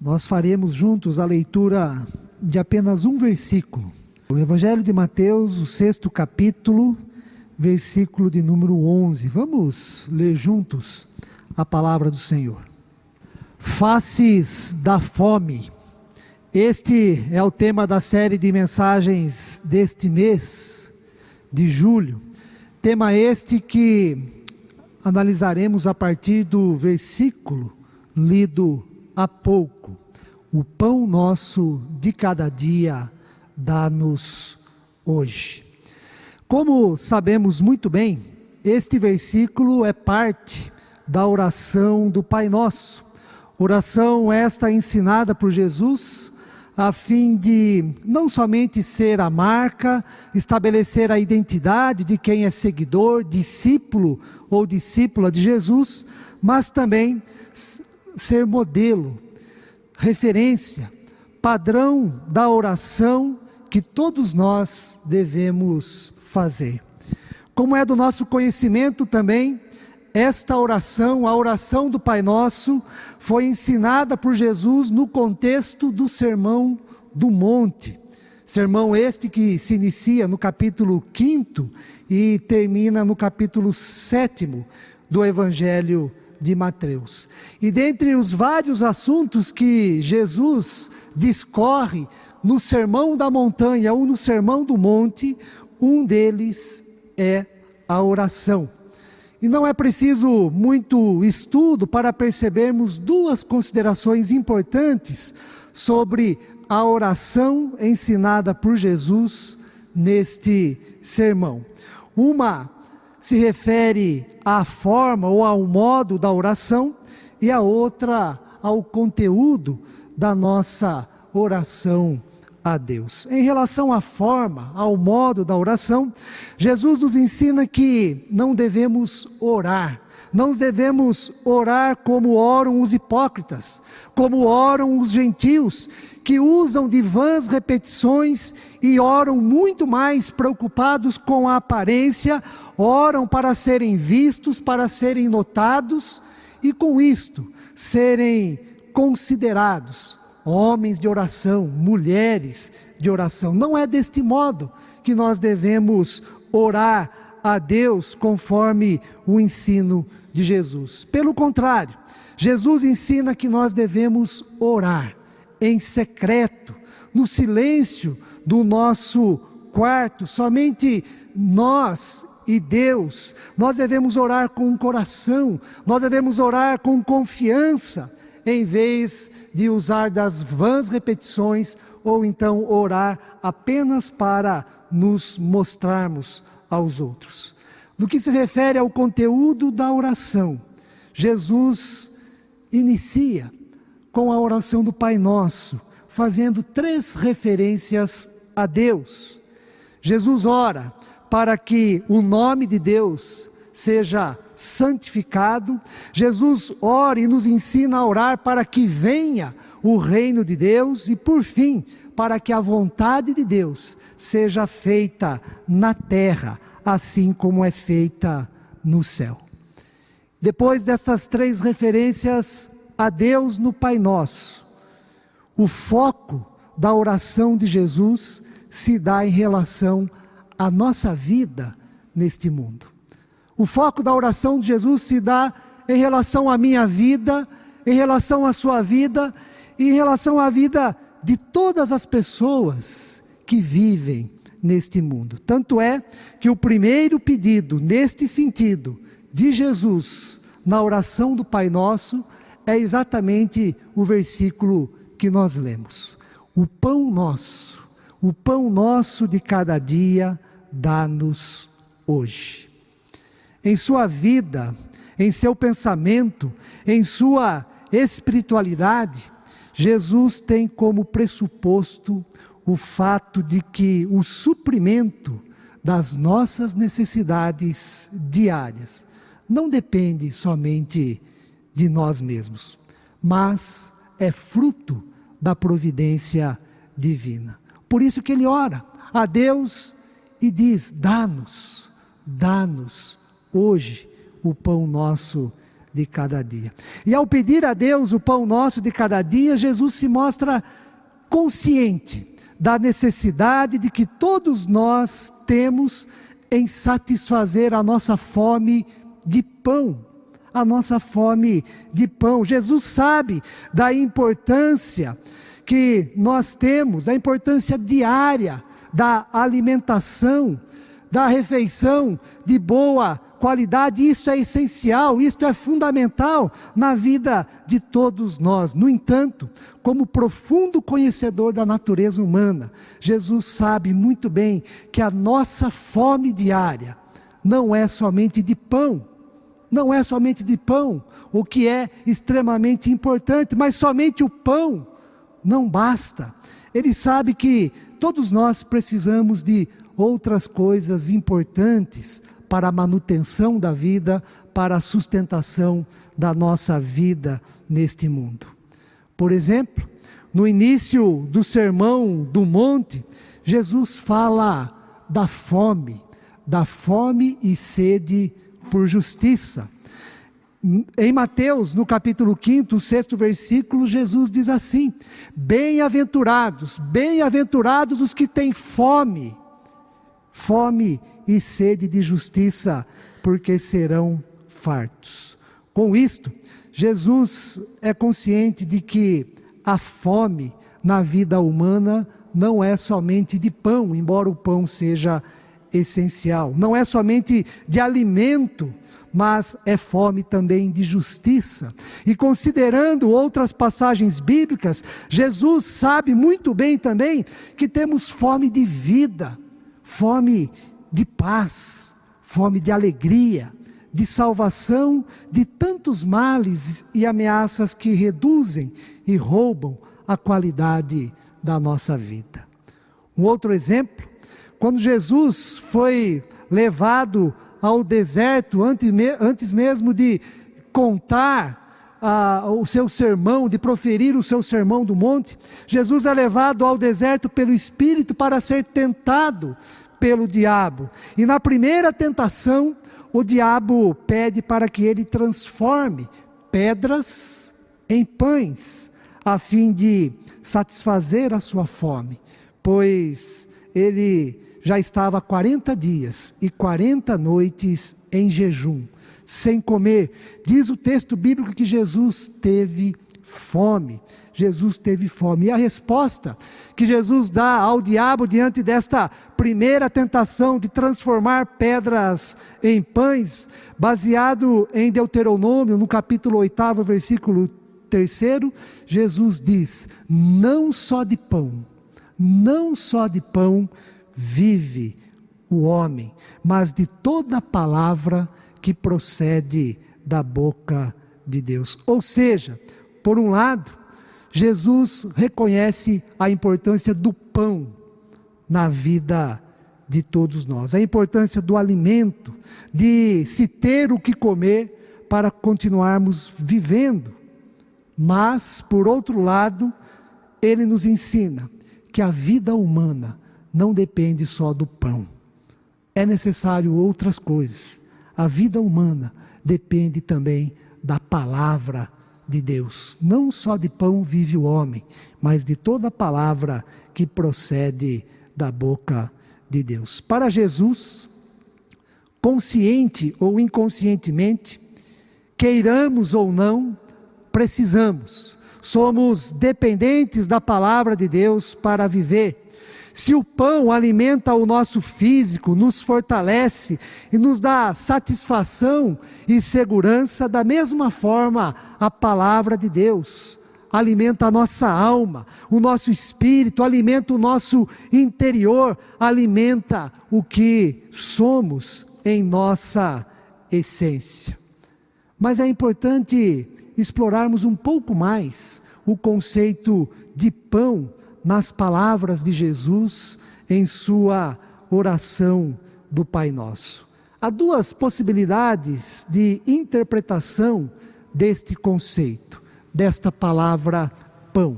Nós faremos juntos a leitura de apenas um versículo. O Evangelho de Mateus, o sexto capítulo, versículo de número 11. Vamos ler juntos a palavra do Senhor. Faces da fome. Este é o tema da série de mensagens deste mês de julho. Tema este que analisaremos a partir do versículo lido há pouco. O pão nosso de cada dia dá-nos hoje. Como sabemos muito bem, este versículo é parte da oração do Pai Nosso. Oração esta ensinada por Jesus a fim de não somente ser a marca, estabelecer a identidade de quem é seguidor, discípulo ou discípula de Jesus, mas também ser modelo, referência, padrão da oração que todos nós devemos fazer. Como é do nosso conhecimento também, esta oração, a oração do Pai Nosso, foi ensinada por Jesus no contexto do Sermão do Monte. Sermão este que se inicia no capítulo 5 e termina no capítulo 7 do Evangelho de Mateus. E dentre os vários assuntos que Jesus discorre no Sermão da Montanha ou no Sermão do Monte, um deles é a oração. E não é preciso muito estudo para percebermos duas considerações importantes sobre a oração ensinada por Jesus neste sermão. Uma se refere à forma ou ao modo da oração, e a outra ao conteúdo da nossa oração a Deus. Em relação à forma, ao modo da oração, Jesus nos ensina que não devemos orar, não devemos orar como oram os hipócritas, como oram os gentios, que usam de vãs repetições e oram muito mais preocupados com a aparência, oram para serem vistos, para serem notados e com isto serem considerados homens de oração, mulheres de oração. Não é deste modo que nós devemos orar a Deus conforme o ensino de Jesus. Pelo contrário, Jesus ensina que nós devemos orar em secreto, no silêncio do nosso quarto, somente nós e Deus. Nós devemos orar com o coração, nós devemos orar com confiança, em vez de usar das vãs repetições ou então orar apenas para nos mostrarmos aos outros. No que se refere ao conteúdo da oração, Jesus inicia com a oração do Pai Nosso, fazendo três referências a Deus. Jesus ora para que o nome de Deus seja santificado. Jesus ora e nos ensina a orar para que venha o reino de Deus e, por fim, para que a vontade de Deus seja feita na terra, assim como é feita no céu. Depois dessas três referências a Deus no Pai Nosso, o foco da oração de Jesus se dá em relação à nossa vida neste mundo. O foco da oração de Jesus se dá em relação à minha vida, em relação à sua vida e em relação à vida de todas as pessoas que vivem neste mundo. Tanto é que o primeiro pedido neste sentido de Jesus na oração do Pai Nosso é exatamente o versículo que nós lemos. O pão nosso, o pão nosso de cada dia, dá-nos hoje. Em sua vida, em seu pensamento, em sua espiritualidade, Jesus tem como pressuposto o fato de que o suprimento das nossas necessidades diárias não depende somente de nós mesmos, mas é fruto da providência divina. Por isso que ele ora a Deus e diz: dá-nos, dá-nos hoje o pão nosso de cada dia. E ao pedir a Deus o pão nosso de cada dia, Jesus se mostra consciente da necessidade de que todos nós temos em satisfazer a nossa fome de pão. A nossa fome de pão. Jesus sabe da importância que nós temos, a importância diária da alimentação, da refeição de boa qualidade, isso é essencial, isso é fundamental na vida de todos nós. No entanto, como profundo conhecedor da natureza humana, Jesus sabe muito bem que a nossa fome diária não é somente de pão, não é somente de pão, o que é extremamente importante, mas somente o pão não basta. Ele sabe que todos nós precisamos de outras coisas importantes para a manutenção da vida, para a sustentação da nossa vida neste mundo. Por exemplo, no início do Sermão do Monte, Jesus fala da fome, da fome e sede por justiça. Em Mateus, no capítulo 5, o sexto versículo, Jesus diz assim: Bem-aventurados, bem-aventurados os que têm fome, fome e sede de justiça, porque serão fartos. Com isto, Jesus é consciente de que a fome na vida humana não é somente de pão, embora o pão seja essencial, não é somente de alimento, mas é fome também de justiça. E considerando outras passagens bíblicas, Jesus sabe muito bem também que temos fome de vida, fome de paz, fome de alegria, de salvação de tantos males e ameaças que reduzem e roubam a qualidade da nossa vida. Um outro exemplo, quando Jesus foi levado ao deserto, antes mesmo de contar ah, o seu sermão, de proferir o seu sermão do monte, Jesus é levado ao deserto pelo Espírito para ser tentado pelo diabo. E na primeira tentação, o diabo pede para que ele transforme pedras em pães, a fim de satisfazer a sua fome, pois ele já estava 40 dias e 40 noites em jejum, sem comer. Diz o texto bíblico que Jesus teve fome. Jesus teve fome. E a resposta que Jesus dá ao diabo diante desta primeira tentação de transformar pedras em pães, baseado em Deuteronômio, no capítulo 8, versículo 3, Jesus diz: Não só de pão, não só de pão vive o homem, mas de toda palavra que procede da boca de Deus. Ou seja, por um lado, Jesus reconhece a importância do pão na vida de todos nós, a importância do alimento, de se ter o que comer para continuarmos vivendo. Mas, por outro lado, ele nos ensina que a vida humana não depende só do pão. É necessário outras coisas. A vida humana depende também da palavra de Deus. Não só de pão vive o homem, mas de toda palavra que procede da boca de Deus. Para Jesus, consciente ou inconscientemente, queiramos ou não, precisamos. Somos dependentes da palavra de Deus para viver. Se o pão alimenta o nosso físico, nos fortalece e nos dá satisfação e segurança, da mesma forma a palavra de Deus alimenta a nossa alma, o nosso espírito, alimenta o nosso interior, alimenta o que somos em nossa essência. Mas é importante explorarmos um pouco mais o conceito de pão nas palavras de Jesus em sua oração do Pai Nosso. Há duas possibilidades de interpretação deste conceito, desta palavra pão.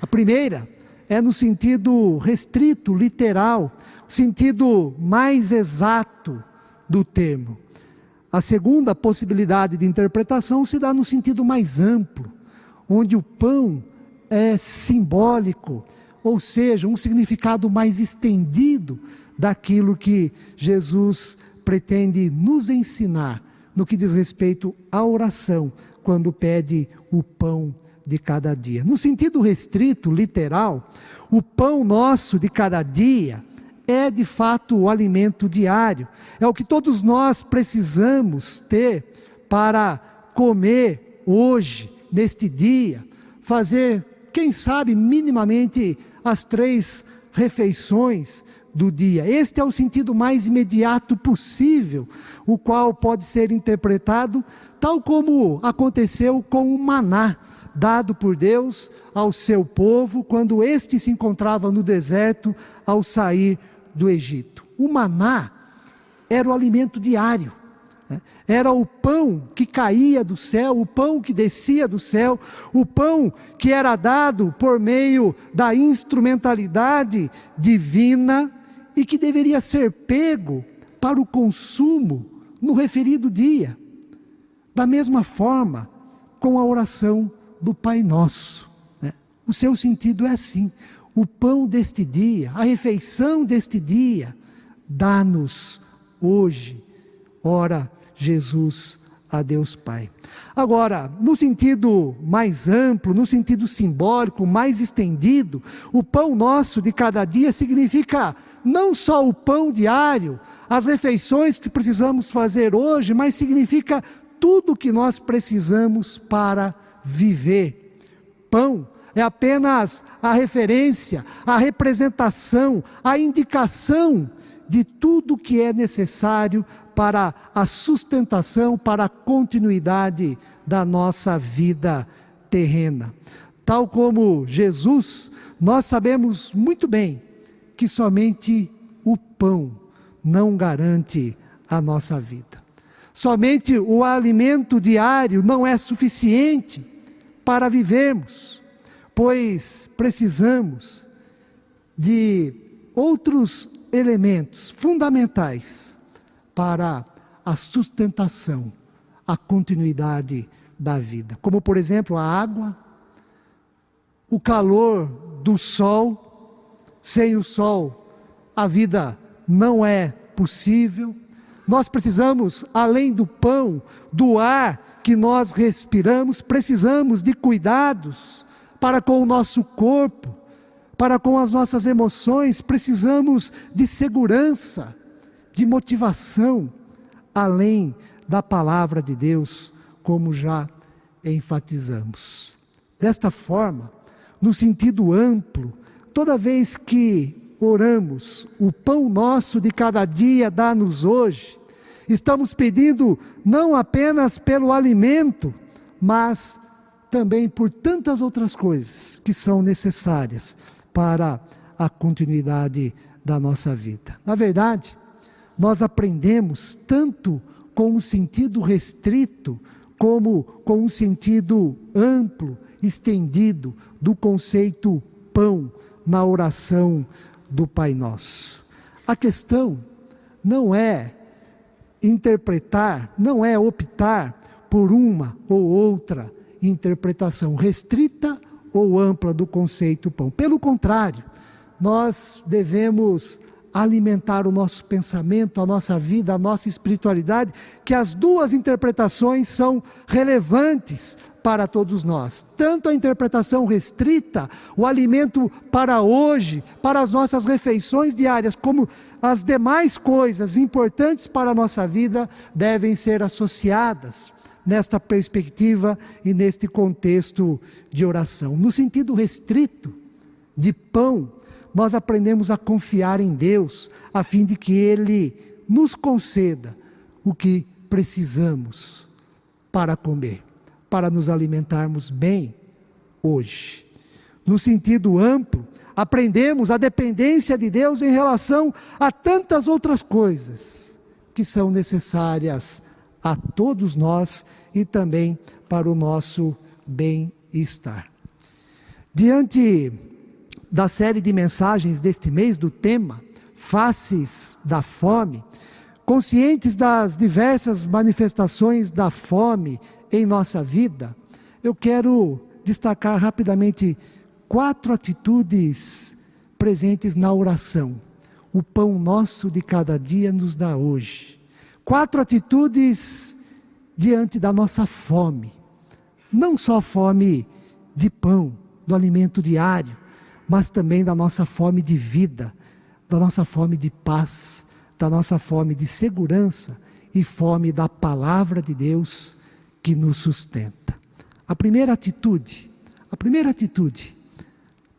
A primeira é no sentido restrito, literal, sentido mais exato do termo. A segunda possibilidade de interpretação se dá no sentido mais amplo, onde o pão é simbólico, ou seja, um significado mais estendido daquilo que Jesus pretende nos ensinar no que diz respeito à oração, quando pede o pão de cada dia. No sentido restrito, literal, o pão nosso de cada dia é de fato o alimento diário, é o que todos nós precisamos ter para comer hoje, neste dia, fazer, quem sabe, minimamente as três refeições do dia. Este é o sentido mais imediato possível, o qual pode ser interpretado tal como aconteceu com o maná dado por Deus ao seu povo quando este se encontrava no deserto ao sair do Egito. O maná era o alimento diário. Né? Era o pão que caía do céu, o pão que descia do céu, o pão que era dado por meio da instrumentalidade divina e que deveria ser pego para o consumo no referido dia. Da mesma forma, com a oração do Pai Nosso. Né? O seu sentido é assim: o pão deste dia, a refeição deste dia, dá-nos hoje. Ora, Jesus a Deus Pai. Agora, no sentido mais amplo, no sentido simbólico, mais estendido, o pão nosso de cada dia significa não só o pão diário, as refeições que precisamos fazer hoje, mas significa tudo o que nós precisamos para viver. Pão é apenas a referência, a representação, a indicação de tudo que é necessário para a sustentação, para a continuidade da nossa vida terrena. Tal como Jesus, nós sabemos muito bem que somente o pão não garante a nossa vida. Somente o alimento diário não é suficiente para vivermos, pois precisamos de outros elementos fundamentais para a sustentação, a continuidade da vida, como por exemplo a água, o calor do sol. Sem o sol, a vida não é possível. Nós precisamos, além do pão, do ar que nós respiramos, precisamos de cuidados para com o nosso corpo, para com as nossas emoções, precisamos de segurança, de motivação, além da palavra de Deus, como já enfatizamos. Desta forma, no sentido amplo, toda vez que oramos, o pão nosso de cada dia dá-nos hoje, estamos pedindo não apenas pelo alimento, mas também por tantas outras coisas que são necessárias para a continuidade da nossa vida. Na verdade, nós aprendemos tanto com um sentido restrito, como com um sentido amplo, estendido do conceito pão na oração do Pai Nosso. A questão não é interpretar, não é optar por uma ou outra interpretação restrita ou ampla do conceito pão. Pelo contrário, nós devemos alimentar o nosso pensamento, a nossa vida, a nossa espiritualidade, que as duas interpretações são relevantes para todos nós. Tanto a interpretação restrita, o alimento para hoje, para as nossas refeições diárias, como as demais coisas importantes para a nossa vida devem ser associadas nesta perspectiva e neste contexto de oração. No sentido restrito de pão, nós aprendemos a confiar em Deus, a fim de que Ele nos conceda o que precisamos para comer, para nos alimentarmos bem hoje. No sentido amplo, aprendemos a dependência de Deus em relação a tantas outras coisas que são necessárias a todos nós e também para o nosso bem-estar. Diante da série de mensagens deste mês, do tema Faces da Fome, conscientes das diversas manifestações da fome em nossa vida, eu quero destacar rapidamente quatro atitudes presentes na oração. O pão nosso de cada dia nos dá hoje. Quatro atitudes diante da nossa fome. Não só fome de pão, do alimento diário, mas também da nossa fome de vida, da nossa fome de paz, da nossa fome de segurança e fome da palavra de Deus que nos sustenta. A primeira atitude, a primeira atitude,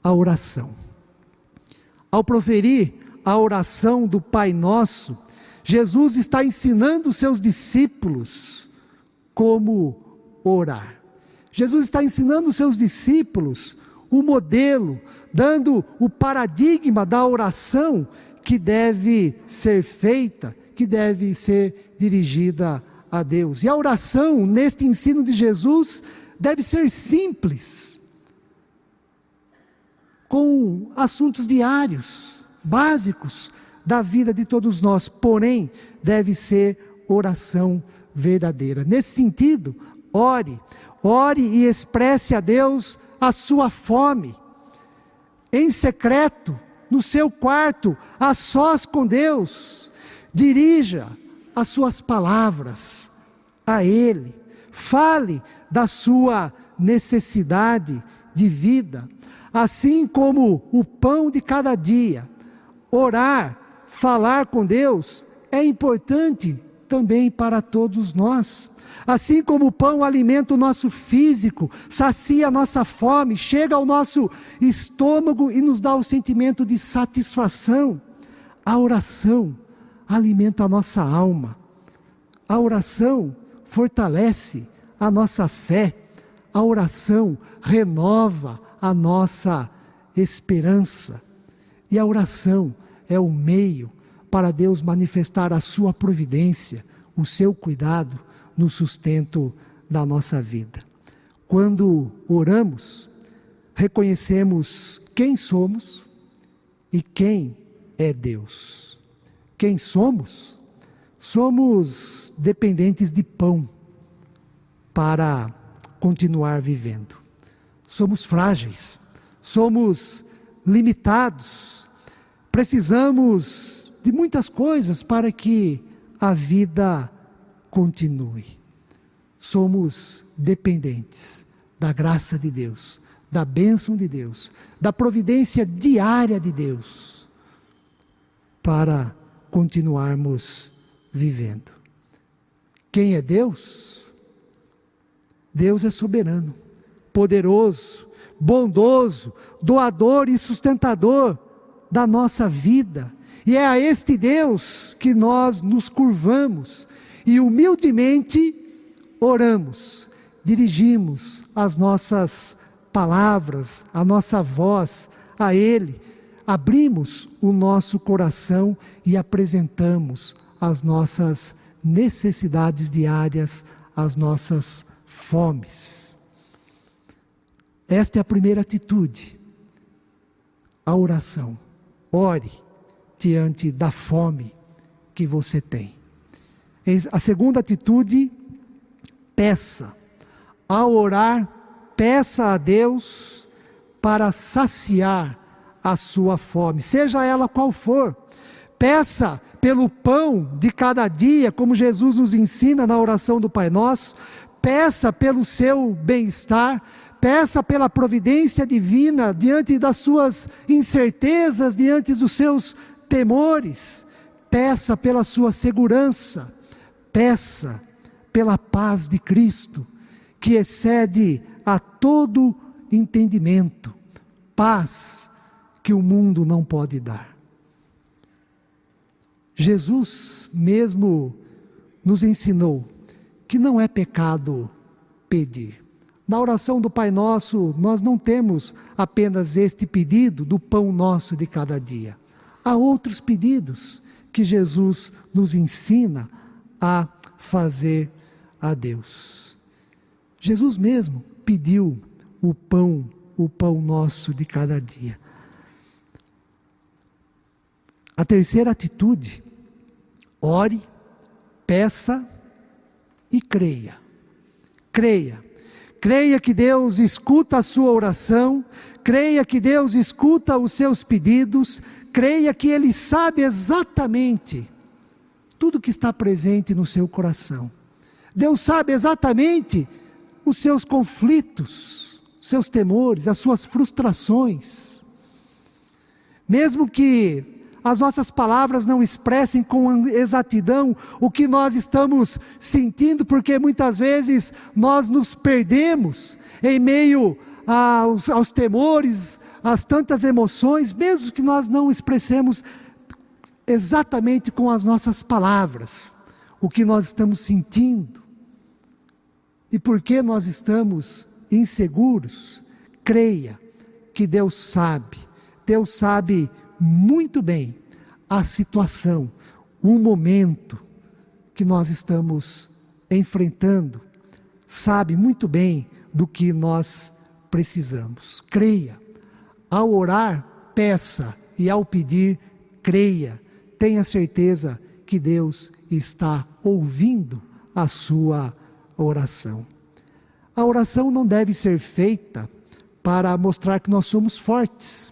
a oração. Ao proferir a oração do Pai Nosso, Jesus está ensinando os seus discípulos como orar. Jesus está ensinando os seus discípulos o modelo, dando o paradigma da oração que deve ser feita, que deve ser dirigida a Deus. E a oração, neste ensino de Jesus, deve ser simples, com assuntos diários, básicos da vida de todos nós, porém, deve ser oração verdadeira. Nesse sentido, ore, ore e expresse a Deus a sua fome, em secreto, no seu quarto, a sós com Deus, dirija as suas palavras a Ele, fale da sua necessidade de vida, assim como o pão de cada dia. Orar, falar com Deus é importante também para todos nós. Assim como o pão alimenta o nosso físico, sacia a nossa fome, chega ao nosso estômago e nos dá o sentimento de satisfação, a oração alimenta a nossa alma. A oração fortalece a nossa fé. A oração renova a nossa esperança. E a oração é o meio para Deus manifestar a sua providência, o seu cuidado no sustento da nossa vida. Quando oramos, reconhecemos quem somos e quem é Deus. Quem somos? Somos dependentes de pão para continuar vivendo. Somos frágeis, somos limitados, precisamos de muitas coisas para que a vida continue. Somos dependentes da graça de Deus, da bênção de Deus, da providência diária de Deus, para continuarmos vivendo. Quem é Deus? Deus é soberano, poderoso, bondoso, doador e sustentador da nossa vida. E é a este Deus que nós nos curvamos e humildemente oramos, dirigimos as nossas palavras, a nossa voz a Ele, abrimos o nosso coração e apresentamos as nossas necessidades diárias, as nossas fomes. Esta é a primeira atitude, a oração. Ore diante da fome que você tem. A segunda atitude, peça. Ao orar, peça a Deus para saciar a sua fome, seja ela qual for. Peça pelo pão de cada dia, como Jesus nos ensina na oração do Pai Nosso. Peça pelo seu bem-estar, peça pela providência divina diante das suas incertezas, diante dos seus temores. Peça pela sua segurança peça pela paz de Cristo, que excede a todo entendimento, paz que o mundo não pode dar. Jesus mesmo nos ensinou que não é pecado pedir. Na oração do Pai Nosso, nós não temos apenas este pedido do pão nosso de cada dia. Há outros pedidos que Jesus nos ensina a fazer a Deus. Jesus mesmo pediu o pão, o pão nosso de cada dia. A terceira atitude, ore peça e creia. Creia. Creia que Deus escuta a sua oração, creia que Deus escuta os seus pedidos, creia que Ele sabe exatamente tudo que está presente no seu coração. Deus sabe exatamente os seus conflitos, seus temores, as suas frustrações. Mesmo que as nossas palavras não expressem com exatidão o que nós estamos sentindo, porque muitas vezes nós nos perdemos em meio aos, aos temores, às tantas emoções, mesmo que nós não expressemos exatamente com as nossas palavras o que nós estamos sentindo. E porque nós estamos inseguros, creia que Deus sabe, Deus sabe muito bem a situação, o momento que nós estamos enfrentando, sabe muito bem do que nós precisamos. Creia. Ao orar, peça, e ao pedir, creia. Tenha certeza que Deus está ouvindo a sua oração. A oração não deve ser feita para mostrar que nós somos fortes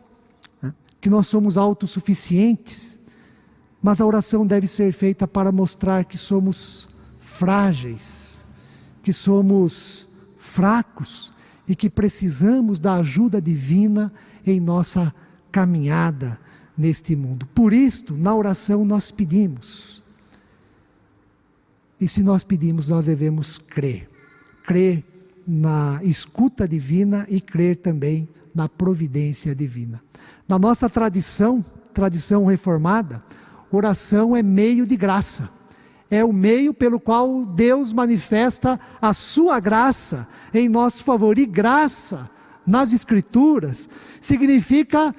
que nós somos autossuficientes, mas a oração deve ser feita para mostrar que somos frágeis, que somos fracos e que precisamos da ajuda divina em nossa caminhada neste mundo. Por isto, na oração nós pedimos. E se nós pedimos, nós devemos crer. Crer na escuta divina e crer também na providência divina. Na nossa tradição, tradição reformada, oração é meio de graça. É o meio pelo qual Deus manifesta a sua graça em nosso favor. E graça, nas Escrituras, significa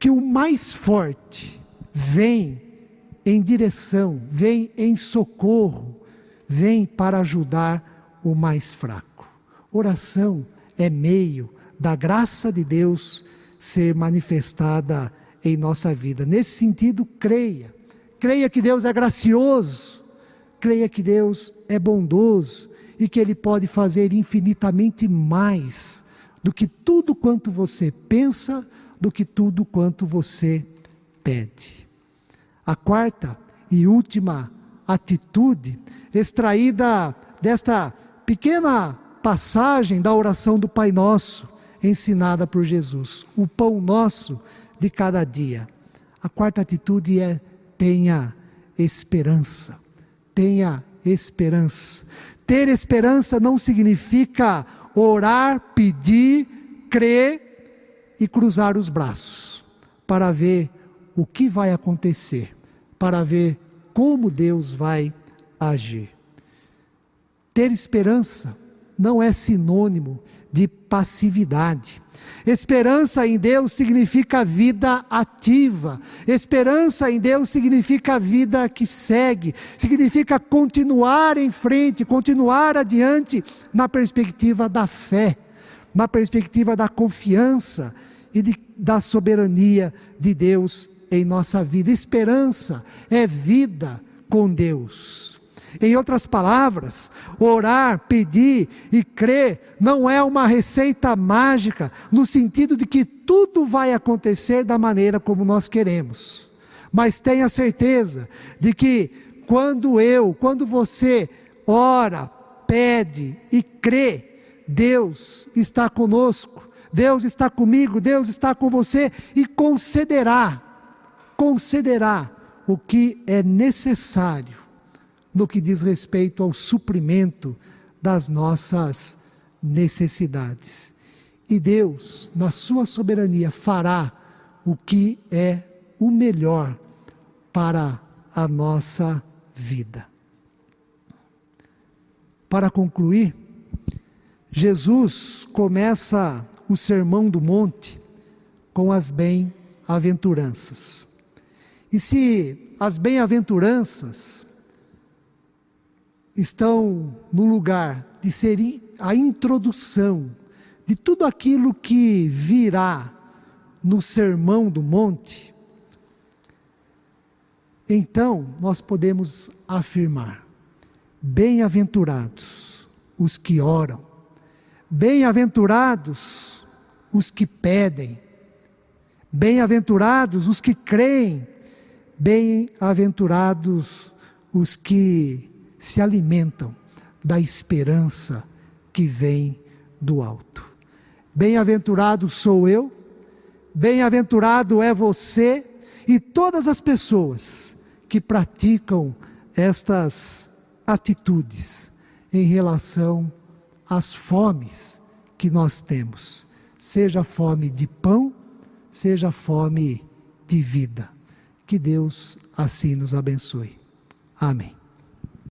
que o mais forte vem em direção, vem em socorro, vem para ajudar o mais fraco. Oração é meio da graça de Deus ser manifestada em nossa vida. Nesse sentido, creia. Creia que Deus é gracioso, creia que Deus é bondoso e que Ele pode fazer infinitamente mais do que tudo quanto você pensa, do que tudo quanto você pede. A quarta e última atitude, extraída desta pequena passagem da oração do Pai Nosso, ensinada por Jesus, o pão nosso de cada dia. A quarta atitude é tenha esperança. Tenha esperança. Ter esperança não significa orar, pedir, crer e cruzar os braços para ver o que vai acontecer, para ver como Deus vai agir. Ter esperança não é sinônimo de passividade. Esperança em Deus significa vida ativa. Esperança em Deus significa vida que segue, significa continuar em frente, continuar adiante na perspectiva da fé, na perspectiva da confiança e de, da soberania de Deus em nossa vida. Esperança é vida com Deus. Em outras palavras, orar, pedir e crer não é uma receita mágica, no sentido de que tudo vai acontecer da maneira como nós queremos. Mas tenha certeza de que quando eu, quando você ora, pede e crê, Deus está conosco, Deus está comigo, Deus está com você e concederá, concederá o que é necessário no que diz respeito ao suprimento das nossas necessidades. E Deus, na sua soberania, fará o que é o melhor para a nossa vida. Para concluir, Jesus começa o Sermão do Monte com as bem-aventuranças. E se as bem-aventuranças estão no lugar de ser a introdução de tudo aquilo que virá no Sermão do Monte, Então, nós podemos afirmar: bem-aventurados os que oram, bem-aventurados os que pedem, bem-aventurados os que creem, bem-aventurados os que se alimentam da esperança que vem do alto. Bem-aventurado sou eu, bem-aventurado é você e todas as pessoas que praticam estas atitudes em relação às fomes que nós temos, seja fome de pão, seja fome de vida. Que Deus assim nos abençoe. Amém.